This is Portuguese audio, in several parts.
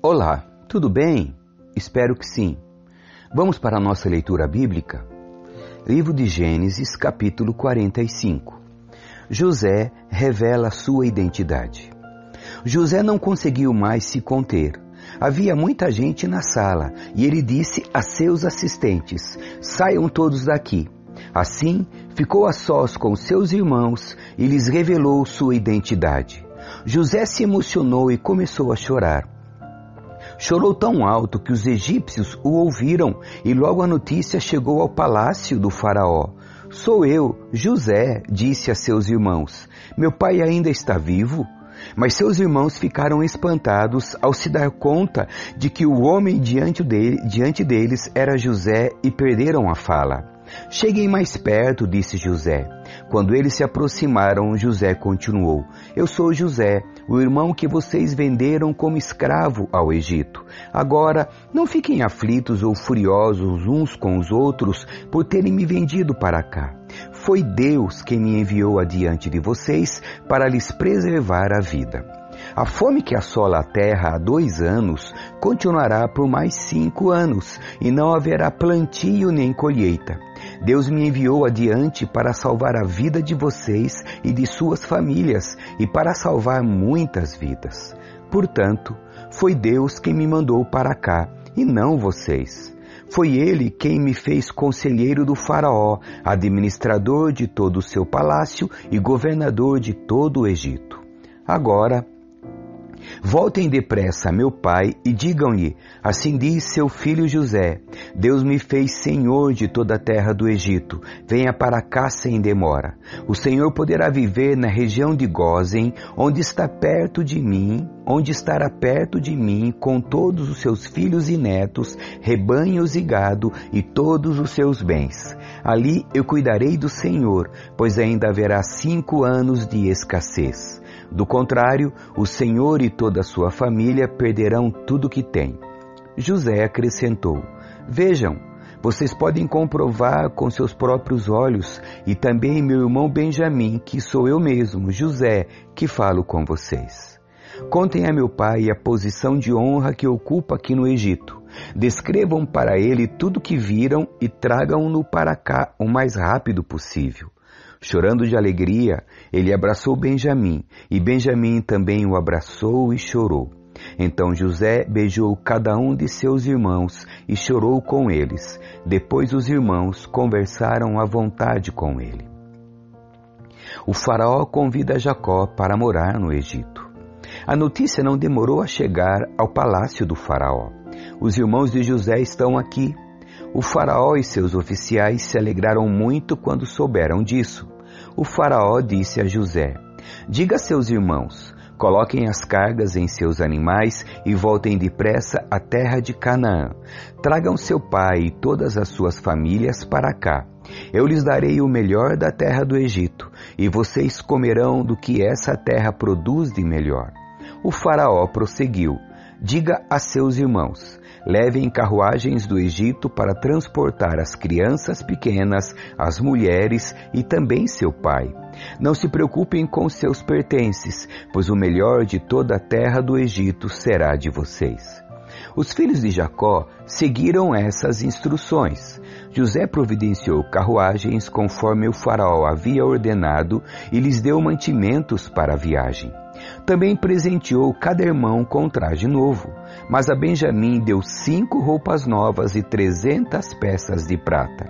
Olá, tudo bem? Espero que sim. Vamos para a nossa leitura bíblica? Livro de Gênesis, capítulo 45. José revela sua identidade. José não conseguiu mais se conter. Havia muita gente na sala e ele disse a seus assistentes: Saiam todos daqui. Assim, ficou a sós com seus irmãos e lhes revelou sua identidade. José se emocionou e começou a chorar. Chorou tão alto que os egípcios o ouviram e logo a notícia chegou ao palácio do Faraó. Sou eu, José, disse a seus irmãos. Meu pai ainda está vivo? Mas seus irmãos ficaram espantados ao se dar conta de que o homem diante, dele, diante deles era José e perderam a fala. Cheguem mais perto, disse José. Quando eles se aproximaram, José continuou: Eu sou José, o irmão que vocês venderam como escravo ao Egito. Agora, não fiquem aflitos ou furiosos uns com os outros por terem me vendido para cá. Foi Deus quem me enviou adiante de vocês para lhes preservar a vida. A fome que assola a terra há dois anos continuará por mais cinco anos, e não haverá plantio nem colheita. Deus me enviou adiante para salvar a vida de vocês e de suas famílias e para salvar muitas vidas. Portanto, foi Deus quem me mandou para cá e não vocês. Foi ele quem me fez conselheiro do Faraó, administrador de todo o seu palácio e governador de todo o Egito. Agora, Voltem depressa meu pai e digam-lhe: Assim diz seu filho José: Deus me fez senhor de toda a terra do Egito. Venha para cá sem demora. O Senhor poderá viver na região de Gozen, onde está perto de mim, onde estará perto de mim com todos os seus filhos e netos, rebanhos e gado e todos os seus bens. Ali eu cuidarei do Senhor, pois ainda haverá cinco anos de escassez. Do contrário, o Senhor e toda a sua família perderão tudo que têm. José acrescentou: Vejam, vocês podem comprovar com seus próprios olhos, e também meu irmão Benjamim, que sou eu mesmo, José, que falo com vocês. Contem a meu pai a posição de honra que ocupa aqui no Egito. Descrevam para ele tudo o que viram e tragam-no para cá o mais rápido possível. Chorando de alegria, ele abraçou Benjamim, e Benjamim também o abraçou e chorou. Então José beijou cada um de seus irmãos e chorou com eles. Depois os irmãos conversaram à vontade com ele. O faraó convida Jacó para morar no Egito. A notícia não demorou a chegar ao palácio do faraó. Os irmãos de José estão aqui, o faraó e seus oficiais se alegraram muito quando souberam disso. O faraó disse a José: Diga a seus irmãos: Coloquem as cargas em seus animais e voltem depressa à terra de Canaã. Tragam seu pai e todas as suas famílias para cá. Eu lhes darei o melhor da terra do Egito, e vocês comerão do que essa terra produz de melhor. O Faraó prosseguiu: Diga a seus irmãos: levem carruagens do Egito para transportar as crianças pequenas, as mulheres e também seu pai. Não se preocupem com seus pertences, pois o melhor de toda a terra do Egito será de vocês. Os filhos de Jacó seguiram essas instruções. José providenciou carruagens conforme o faraó havia ordenado e lhes deu mantimentos para a viagem. Também presenteou cada irmão com traje novo, mas a Benjamim deu cinco roupas novas e trezentas peças de prata.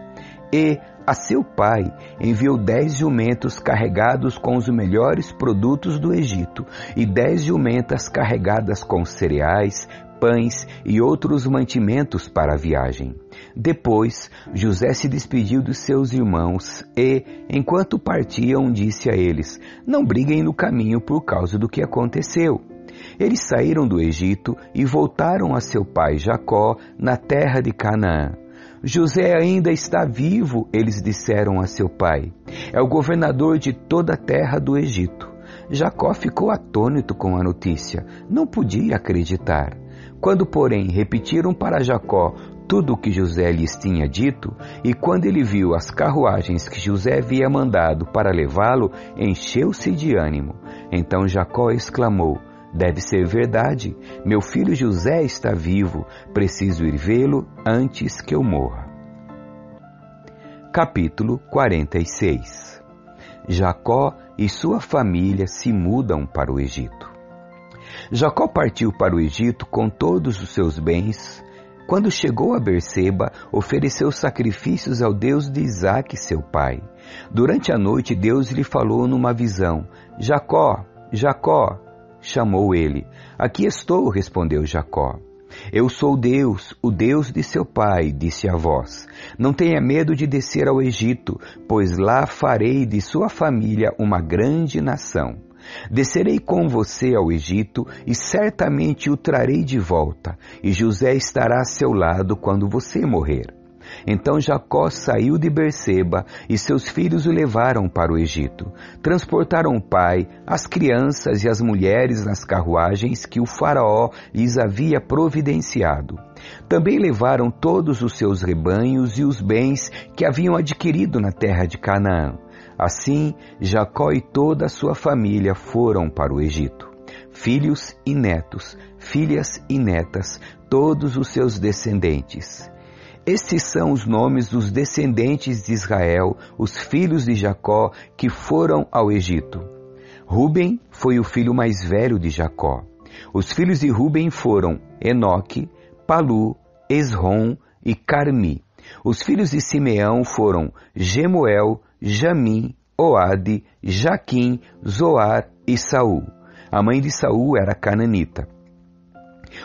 E a seu pai enviou dez jumentos carregados com os melhores produtos do Egito e dez jumentas carregadas com cereais, pães e outros mantimentos para a viagem. Depois, José se despediu dos seus irmãos e, enquanto partiam, disse a eles: Não briguem no caminho por causa do que aconteceu. Eles saíram do Egito e voltaram a seu pai Jacó na terra de Canaã. José ainda está vivo, eles disseram a seu pai. É o governador de toda a terra do Egito. Jacó ficou atônito com a notícia, não podia acreditar. Quando, porém, repetiram para Jacó tudo o que José lhes tinha dito, e quando ele viu as carruagens que José havia mandado para levá-lo, encheu-se de ânimo. Então Jacó exclamou: Deve ser verdade. Meu filho José está vivo. Preciso ir vê-lo antes que eu morra. Capítulo 46 Jacó e sua família se mudam para o Egito. Jacó partiu para o Egito com todos os seus bens. Quando chegou a Berseba, ofereceu sacrifícios ao Deus de Isaac, seu pai. Durante a noite, Deus lhe falou numa visão: Jacó, Jacó, chamou ele. Aqui estou, respondeu Jacó. Eu sou Deus, o Deus de seu pai, disse a voz. Não tenha medo de descer ao Egito, pois lá farei de sua família uma grande nação. Descerei com você ao Egito e certamente o trarei de volta, e José estará a seu lado quando você morrer. Então Jacó saiu de Berseba e seus filhos o levaram para o Egito. Transportaram o pai, as crianças e as mulheres nas carruagens que o faraó lhes havia providenciado. Também levaram todos os seus rebanhos e os bens que haviam adquirido na terra de Canaã. Assim, Jacó e toda a sua família foram para o Egito. Filhos e netos, filhas e netas, todos os seus descendentes. Estes são os nomes dos descendentes de Israel, os filhos de Jacó, que foram ao Egito. Ruben foi o filho mais velho de Jacó. Os filhos de Ruben foram Enoque, Palu, Esrom e Carmi. Os filhos de Simeão foram Gemuel, Jamim, Oade, Jaquim, Zoar e Saul. A mãe de Saul era cananita.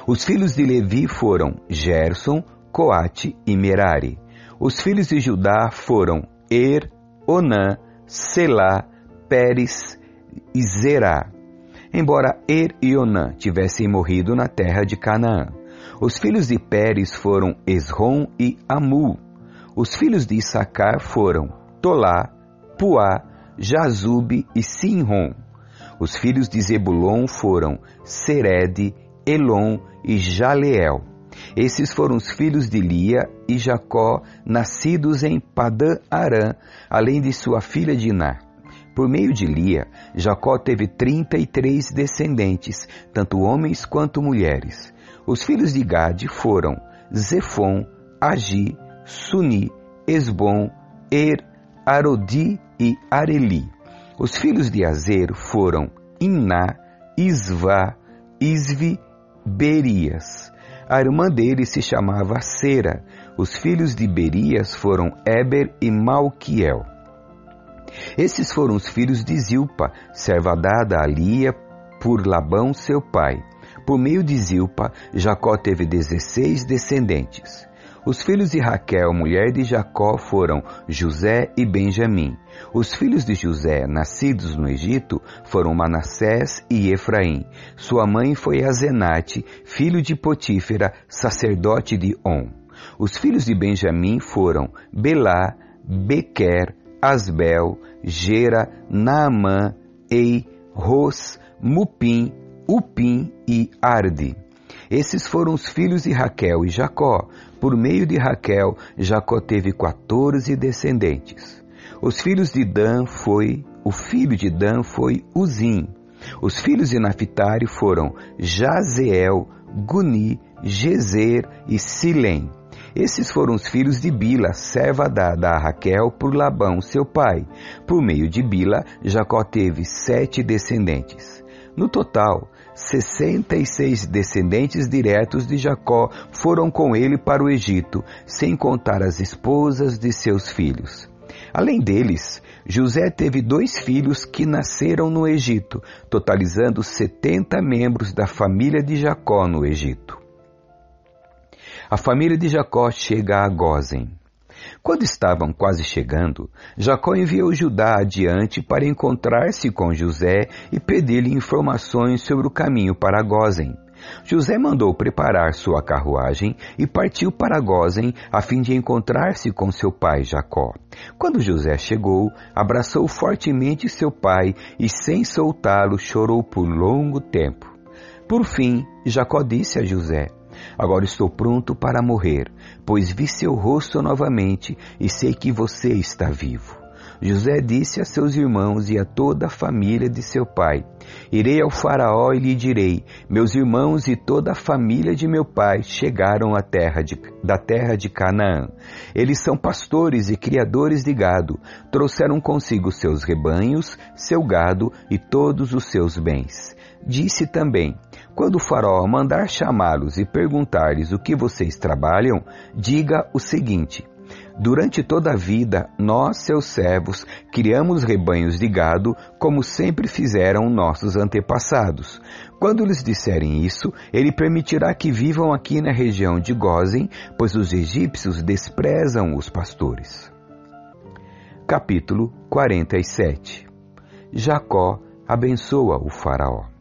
Os filhos de Levi foram Gerson, Coate e Merari. Os filhos de Judá foram Er, Onã, Selá, Pérez e Zerá. Embora Er e Onã tivessem morrido na terra de Canaã. Os filhos de Pérez foram Esrom e Amu. Os filhos de Issacar foram Tolá, Puá, Jazube e Sinrom. Os filhos de Zebulon foram Sered, Elon e Jaleel. Esses foram os filhos de Lia e Jacó, nascidos em Padã Arã, além de sua filha Diná. Por meio de Lia, Jacó teve trinta e três descendentes, tanto homens quanto mulheres. Os filhos de Gade foram Zefon, Agi, Suni, Esbom, Er, Arodi e Areli. Os filhos de Azer foram Iná, Isvá, Isvi, Berias. A irmã dele se chamava Sera. Os filhos de Berias foram Eber e Malquiel. Esses foram os filhos de Zilpa, serva dada a Lia por Labão, seu pai. Por meio de Zilpa, Jacó teve dezesseis descendentes. Os filhos de Raquel, mulher de Jacó, foram José e Benjamim. Os filhos de José, nascidos no Egito, foram Manassés e Efraim. Sua mãe foi Azenate, filho de Potífera, sacerdote de On. Os filhos de Benjamim foram Belá, Bequer, Asbel, Gera, Naamã, Ei, Ros, Mupim, Upim e Arde. Esses foram os filhos de Raquel e Jacó. Por meio de Raquel, Jacó teve 14 descendentes. Os filhos de Dan foi, o filho de Dan foi Uzim. Os filhos de Naphtali foram Jazeel, Guni, Gezer e Silém. Esses foram os filhos de Bila, serva dada a Raquel por Labão, seu pai. Por meio de Bila, Jacó teve sete descendentes. No total, 66 descendentes diretos de Jacó foram com ele para o Egito, sem contar as esposas de seus filhos. Além deles, José teve dois filhos que nasceram no Egito, totalizando 70 membros da família de Jacó no Egito. A família de Jacó chega a Gozen. Quando estavam quase chegando, Jacó enviou Judá adiante para encontrar-se com José e pedir-lhe informações sobre o caminho para Gozen. José mandou preparar sua carruagem e partiu para Gozen a fim de encontrar-se com seu pai Jacó. Quando José chegou, abraçou fortemente seu pai e, sem soltá-lo, chorou por longo tempo. Por fim, Jacó disse a José: Agora estou pronto para morrer, pois vi seu rosto novamente e sei que você está vivo. José disse a seus irmãos e a toda a família de seu pai: Irei ao Faraó e lhe direi: Meus irmãos e toda a família de meu pai chegaram terra de, da terra de Canaã. Eles são pastores e criadores de gado. Trouxeram consigo seus rebanhos, seu gado e todos os seus bens. Disse também: Quando o Faraó mandar chamá-los e perguntar-lhes o que vocês trabalham, diga o seguinte: Durante toda a vida, nós, seus servos, criamos rebanhos de gado, como sempre fizeram nossos antepassados. Quando lhes disserem isso, ele permitirá que vivam aqui na região de Gozen, pois os egípcios desprezam os pastores. Capítulo 47 Jacó abençoa o Faraó.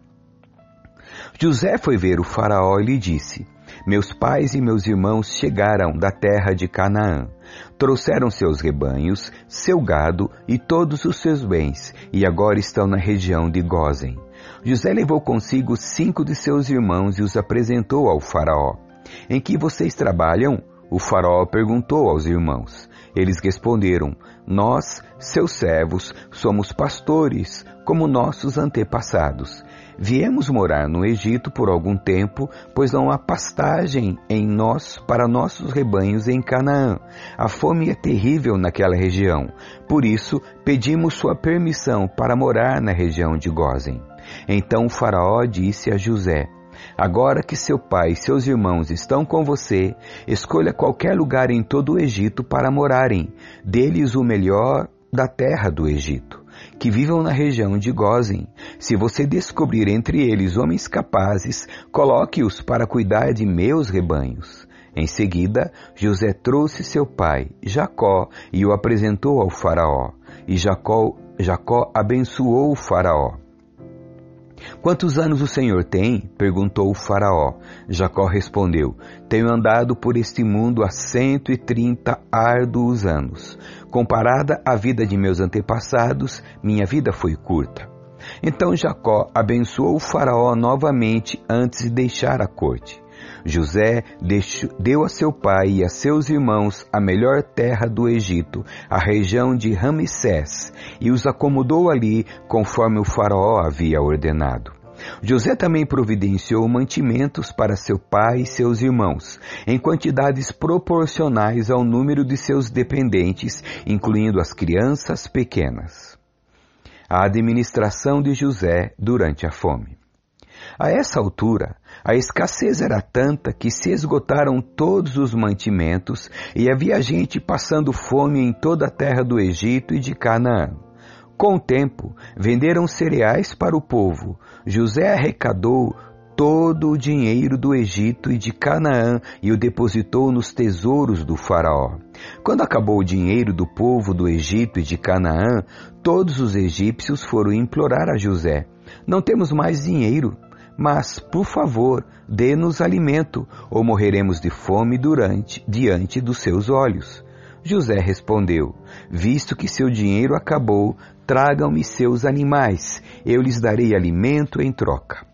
José foi ver o Faraó e lhe disse: Meus pais e meus irmãos chegaram da terra de Canaã. Trouxeram seus rebanhos, seu gado e todos os seus bens, e agora estão na região de Gozen. José levou consigo cinco de seus irmãos e os apresentou ao Faraó. Em que vocês trabalham? O Faraó perguntou aos irmãos. Eles responderam: Nós, seus servos, somos pastores, como nossos antepassados. Viemos morar no Egito por algum tempo, pois não há pastagem em nós para nossos rebanhos em Canaã. A fome é terrível naquela região. Por isso, pedimos sua permissão para morar na região de Gozen. Então faraó disse a José: Agora que seu pai e seus irmãos estão com você, escolha qualquer lugar em todo o Egito para morarem. Dê-lhes o melhor da terra do Egito que vivam na região de Gozen. Se você descobrir entre eles homens capazes, coloque-os para cuidar de meus rebanhos. Em seguida, José trouxe seu pai, Jacó, e o apresentou ao Faraó. E Jacó, Jacó abençoou o Faraó. Quantos anos o Senhor tem? perguntou o Faraó. Jacó respondeu: Tenho andado por este mundo há cento e trinta árduos anos. Comparada à vida de meus antepassados, minha vida foi curta. Então Jacó abençoou o Faraó novamente antes de deixar a corte. José deu a seu pai e a seus irmãos a melhor terra do Egito, a região de Ramsés, e os acomodou ali conforme o faraó havia ordenado. José também providenciou mantimentos para seu pai e seus irmãos, em quantidades proporcionais ao número de seus dependentes, incluindo as crianças pequenas. A administração de José durante a fome. A essa altura, a escassez era tanta que se esgotaram todos os mantimentos e havia gente passando fome em toda a terra do Egito e de Canaã. Com o tempo, venderam cereais para o povo. José arrecadou todo o dinheiro do Egito e de Canaã e o depositou nos tesouros do Faraó. Quando acabou o dinheiro do povo do Egito e de Canaã, todos os egípcios foram implorar a José: Não temos mais dinheiro mas, por favor, dê-nos alimento, ou morreremos de fome durante, diante dos seus olhos. José respondeu: Visto que seu dinheiro acabou, tragam-me seus animais, eu lhes darei alimento em troca.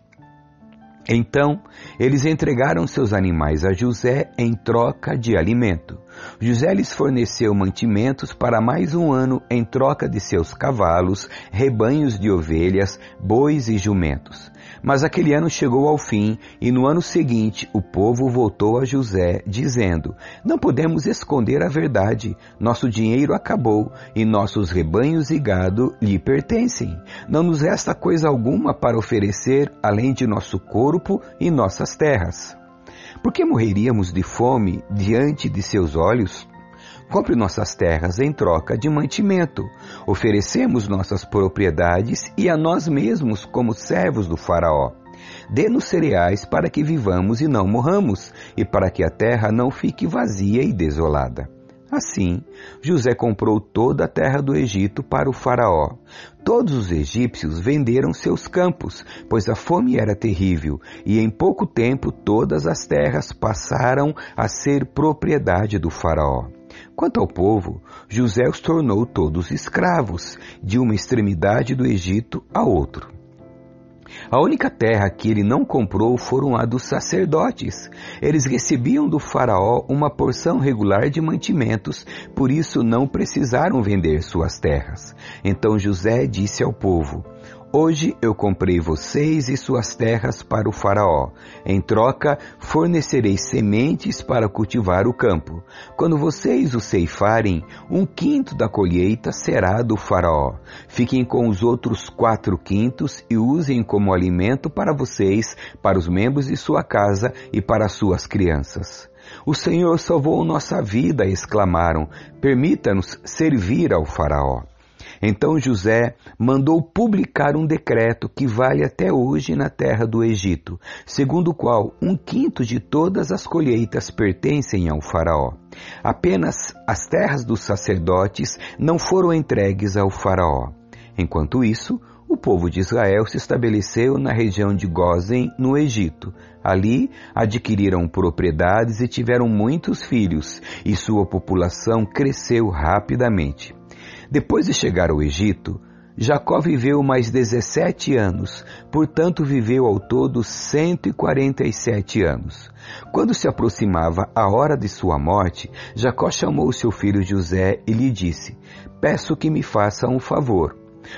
Então eles entregaram seus animais a José em troca de alimento. José lhes forneceu mantimentos para mais um ano em troca de seus cavalos, rebanhos de ovelhas, bois e jumentos. Mas aquele ano chegou ao fim, e no ano seguinte o povo voltou a José, dizendo: Não podemos esconder a verdade. Nosso dinheiro acabou, e nossos rebanhos e gado lhe pertencem. Não nos resta coisa alguma para oferecer além de nosso corpo e nossas terras. Por que morreríamos de fome diante de seus olhos? Compre nossas terras em troca de mantimento. Oferecemos nossas propriedades e a nós mesmos como servos do Faraó. Dê-nos cereais para que vivamos e não morramos, e para que a terra não fique vazia e desolada. Assim, José comprou toda a terra do Egito para o Faraó. Todos os egípcios venderam seus campos, pois a fome era terrível, e em pouco tempo todas as terras passaram a ser propriedade do Faraó. Quanto ao povo, José os tornou todos escravos, de uma extremidade do Egito a outro. A única terra que ele não comprou foram a dos sacerdotes. Eles recebiam do Faraó uma porção regular de mantimentos, por isso não precisaram vender suas terras. Então José disse ao povo: Hoje eu comprei vocês e suas terras para o Faraó. Em troca, fornecerei sementes para cultivar o campo. Quando vocês o ceifarem, um quinto da colheita será do Faraó. Fiquem com os outros quatro quintos e usem como alimento para vocês, para os membros de sua casa e para suas crianças. O Senhor salvou nossa vida, exclamaram. Permita-nos servir ao Faraó. Então José mandou publicar um decreto que vale até hoje na terra do Egito, segundo o qual um quinto de todas as colheitas pertencem ao Faraó. Apenas as terras dos sacerdotes não foram entregues ao Faraó. Enquanto isso, o povo de Israel se estabeleceu na região de Gozen, no Egito. Ali adquiriram propriedades e tiveram muitos filhos, e sua população cresceu rapidamente. Depois de chegar ao Egito, Jacó viveu mais 17 anos, portanto viveu ao todo 147 anos. Quando se aproximava a hora de sua morte, Jacó chamou seu filho José e lhe disse: Peço que me faça um favor.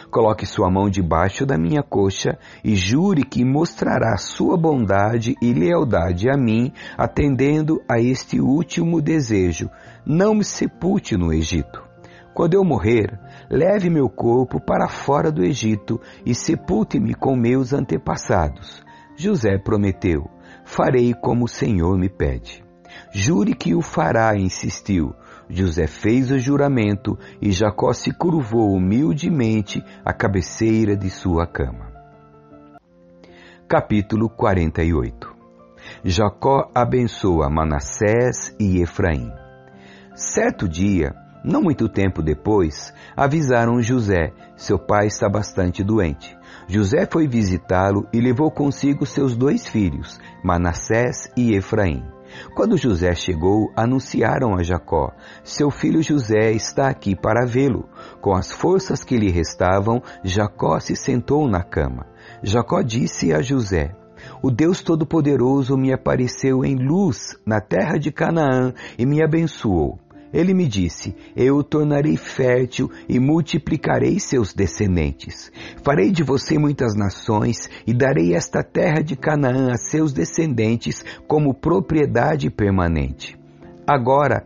Coloque sua mão debaixo da minha coxa e jure que mostrará sua bondade e lealdade a mim, atendendo a este último desejo: não me sepulte no Egito. Quando eu morrer, leve meu corpo para fora do Egito e sepulte-me com meus antepassados. José prometeu: Farei como o Senhor me pede. Jure que o fará, insistiu. José fez o juramento e Jacó se curvou humildemente à cabeceira de sua cama. Capítulo 48 Jacó abençoa Manassés e Efraim. Certo dia, não muito tempo depois, avisaram José: seu pai está bastante doente. José foi visitá-lo e levou consigo seus dois filhos, Manassés e Efraim. Quando José chegou, anunciaram a Jacó: Seu filho José está aqui para vê-lo. Com as forças que lhe restavam, Jacó se sentou na cama. Jacó disse a José: O Deus Todo-Poderoso me apareceu em luz na terra de Canaã e me abençoou. Ele me disse: Eu o tornarei fértil e multiplicarei seus descendentes. Farei de você muitas nações e darei esta terra de Canaã a seus descendentes como propriedade permanente. Agora,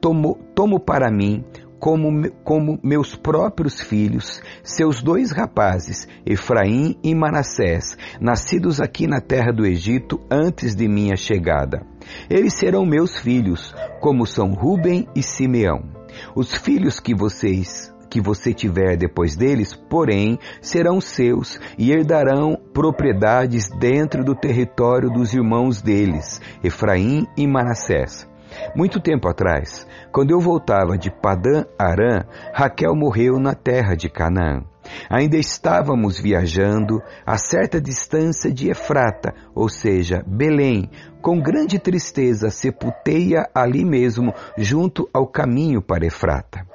tomo, tomo para mim como, como meus próprios filhos, seus dois rapazes, Efraim e Manassés, nascidos aqui na terra do Egito antes de minha chegada. Eles serão meus filhos, como são Ruben e Simeão. Os filhos que vocês que você tiver depois deles, porém, serão seus e herdarão propriedades dentro do território dos irmãos deles, Efraim e Manassés. Muito tempo atrás, quando eu voltava de Padã Arã, Raquel morreu na terra de Canaã. Ainda estávamos viajando a certa distância de Efrata, ou seja, Belém. Com grande tristeza sepultei-a ali mesmo, junto ao caminho para Efrata.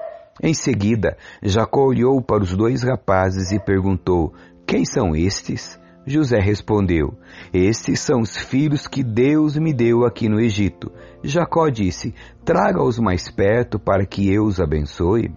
Em seguida, Jacó olhou para os dois rapazes e perguntou: Quem são estes? José respondeu: Estes são os filhos que Deus me deu aqui no Egito. Jacó disse: Traga-os mais perto para que eu os abençoe.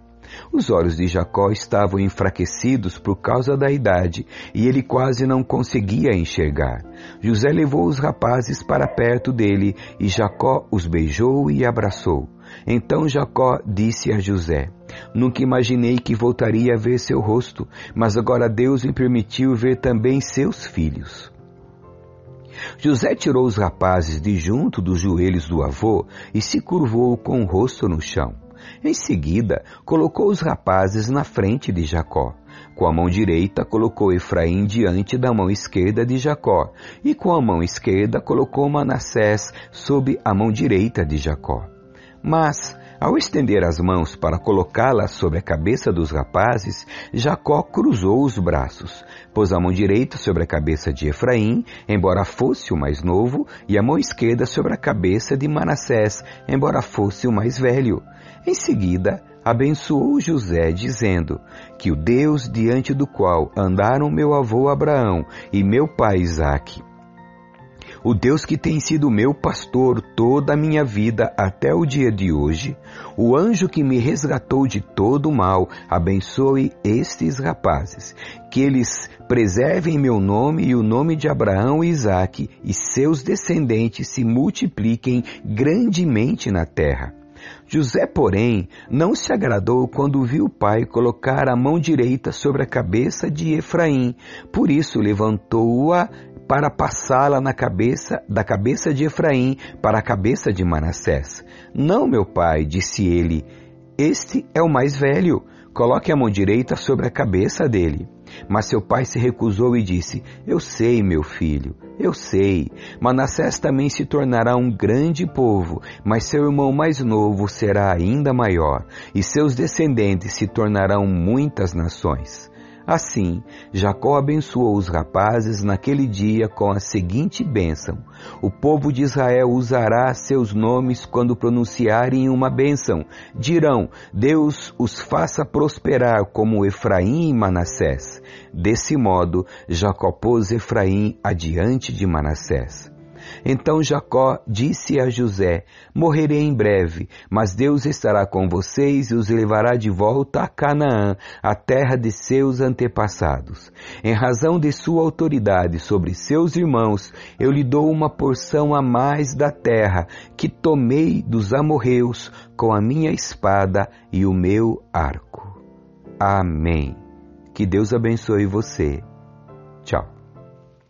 Os olhos de Jacó estavam enfraquecidos por causa da idade e ele quase não conseguia enxergar. José levou os rapazes para perto dele e Jacó os beijou e abraçou. Então Jacó disse a José: Nunca imaginei que voltaria a ver seu rosto, mas agora Deus me permitiu ver também seus filhos. José tirou os rapazes de junto dos joelhos do avô e se curvou com o rosto no chão. Em seguida, colocou os rapazes na frente de Jacó. Com a mão direita, colocou Efraim diante da mão esquerda de Jacó, e com a mão esquerda, colocou Manassés sob a mão direita de Jacó. Mas, ao estender as mãos para colocá-las sobre a cabeça dos rapazes, Jacó cruzou os braços, pôs a mão direita sobre a cabeça de Efraim, embora fosse o mais novo, e a mão esquerda sobre a cabeça de Manassés, embora fosse o mais velho. Em seguida, abençoou José, dizendo: Que o Deus diante do qual andaram meu avô Abraão e meu pai Isaque, o Deus que tem sido meu pastor toda a minha vida até o dia de hoje, o anjo que me resgatou de todo o mal, abençoe estes rapazes, que eles preservem meu nome e o nome de Abraão e Isaque, e seus descendentes se multipliquem grandemente na terra. José, porém, não se agradou quando viu o pai colocar a mão direita sobre a cabeça de Efraim, por isso levantou-a para passá-la na cabeça da cabeça de Efraim para a cabeça de Manassés. Não, meu pai, disse ele, este é o mais velho, coloque a mão direita sobre a cabeça dele. Mas seu pai se recusou e disse: Eu sei, meu filho, eu sei. Manassés também se tornará um grande povo, mas seu irmão mais novo será ainda maior, e seus descendentes se tornarão muitas nações. Assim, Jacó abençoou os rapazes naquele dia com a seguinte bênção: O povo de Israel usará seus nomes quando pronunciarem uma bênção. Dirão: Deus os faça prosperar como Efraim e Manassés. Desse modo, Jacó pôs Efraim adiante de Manassés. Então Jacó disse a José: Morrerei em breve, mas Deus estará com vocês e os levará de volta a Canaã, a terra de seus antepassados. Em razão de sua autoridade sobre seus irmãos, eu lhe dou uma porção a mais da terra que tomei dos amorreus com a minha espada e o meu arco. Amém. Que Deus abençoe você. Tchau.